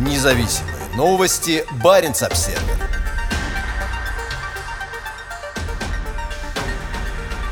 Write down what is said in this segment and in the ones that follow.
Независимые новости. Барин обсерва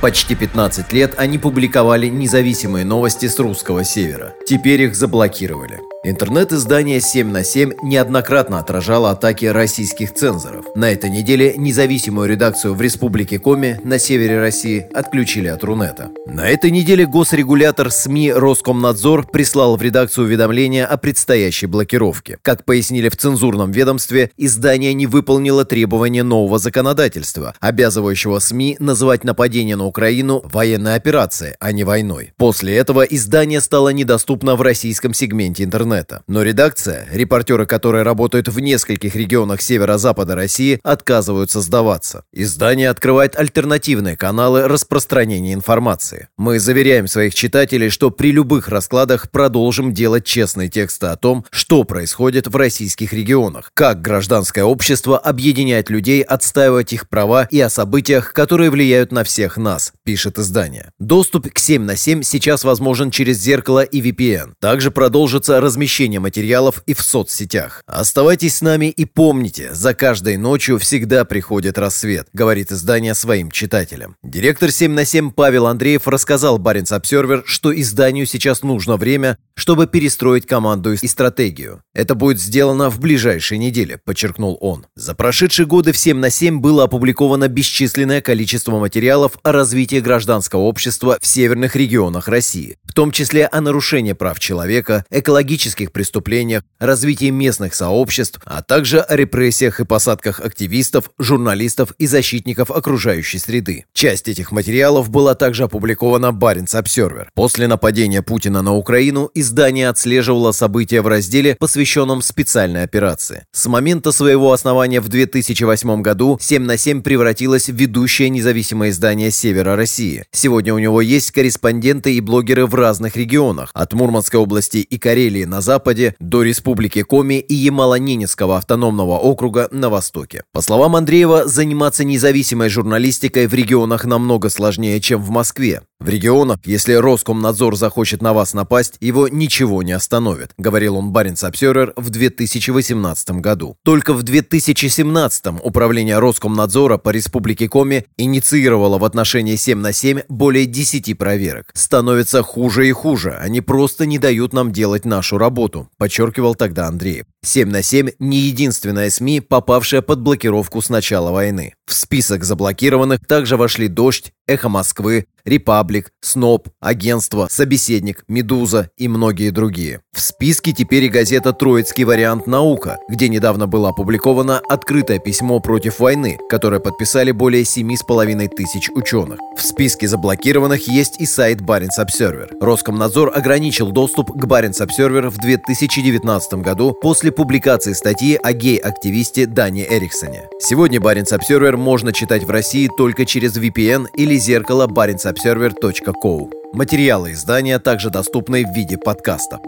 Почти 15 лет они публиковали независимые новости с русского севера. Теперь их заблокировали. Интернет-издание 7 на 7 неоднократно отражало атаки российских цензоров. На этой неделе независимую редакцию в Республике Коми на севере России отключили от Рунета. На этой неделе госрегулятор СМИ Роскомнадзор прислал в редакцию уведомление о предстоящей блокировке. Как пояснили в цензурном ведомстве, издание не выполнило требования нового законодательства, обязывающего СМИ называть нападение на Украину военной операцией, а не войной. После этого издание стало недоступно в российском сегменте интернета интернета. Но редакция, репортеры которые работают в нескольких регионах северо-запада России, отказываются сдаваться. Издание открывает альтернативные каналы распространения информации. Мы заверяем своих читателей, что при любых раскладах продолжим делать честные тексты о том, что происходит в российских регионах, как гражданское общество объединяет людей, отстаивать их права и о событиях, которые влияют на всех нас, пишет издание. Доступ к 7 на 7 сейчас возможен через зеркало и VPN. Также продолжится размещение размещения материалов и в соцсетях. Оставайтесь с нами и помните, за каждой ночью всегда приходит рассвет, говорит издание своим читателям. Директор 7 на 7 Павел Андреев рассказал Баренц Обсервер, что изданию сейчас нужно время, чтобы перестроить команду и стратегию. Это будет сделано в ближайшие недели, подчеркнул он. За прошедшие годы в 7 на 7 было опубликовано бесчисленное количество материалов о развитии гражданского общества в северных регионах России, в том числе о нарушении прав человека, экологических экономических преступлениях, развитии местных сообществ, а также о репрессиях и посадках активистов, журналистов и защитников окружающей среды. Часть этих материалов была также опубликована Баренц Обсервер. После нападения Путина на Украину издание отслеживало события в разделе, посвященном специальной операции. С момента своего основания в 2008 году 7 на 7 превратилось в ведущее независимое издание Севера России. Сегодня у него есть корреспонденты и блогеры в разных регионах, от Мурманской области и Карелии на на западе до Республики Коми и Ямало-Ненецкого автономного округа на востоке. По словам Андреева, заниматься независимой журналистикой в регионах намного сложнее, чем в Москве. В регионах, если Роскомнадзор захочет на вас напасть, его ничего не остановит, говорил он Баренц Обсервер в 2018 году. Только в 2017 Управление Роскомнадзора по Республике Коми инициировало в отношении 7 на 7 более 10 проверок. Становится хуже и хуже, они просто не дают нам делать нашу работу, подчеркивал тогда Андреев. 7 на 7 не единственная СМИ, попавшая под блокировку с начала войны. В список заблокированных также вошли «Дождь», «Эхо Москвы», «Репаблик», «Сноб», «Агентство», «Собеседник», «Медуза» и многие другие. В списке теперь и газета «Троицкий вариант наука», где недавно было опубликовано открытое письмо против войны, которое подписали более 7,5 тысяч ученых. В списке заблокированных есть и сайт Баренц Обсервер. Роскомнадзор ограничил доступ к Баренц Обсервер в 2019 году после публикации статьи о гей-активисте Дане Эриксоне. Сегодня Баренц Обсервер можно читать в России только через VPN или зеркало barentsobserver.co. Материалы издания также доступны в виде подкаста.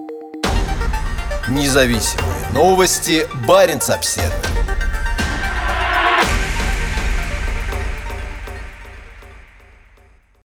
Независимые новости Баренц Обсервер.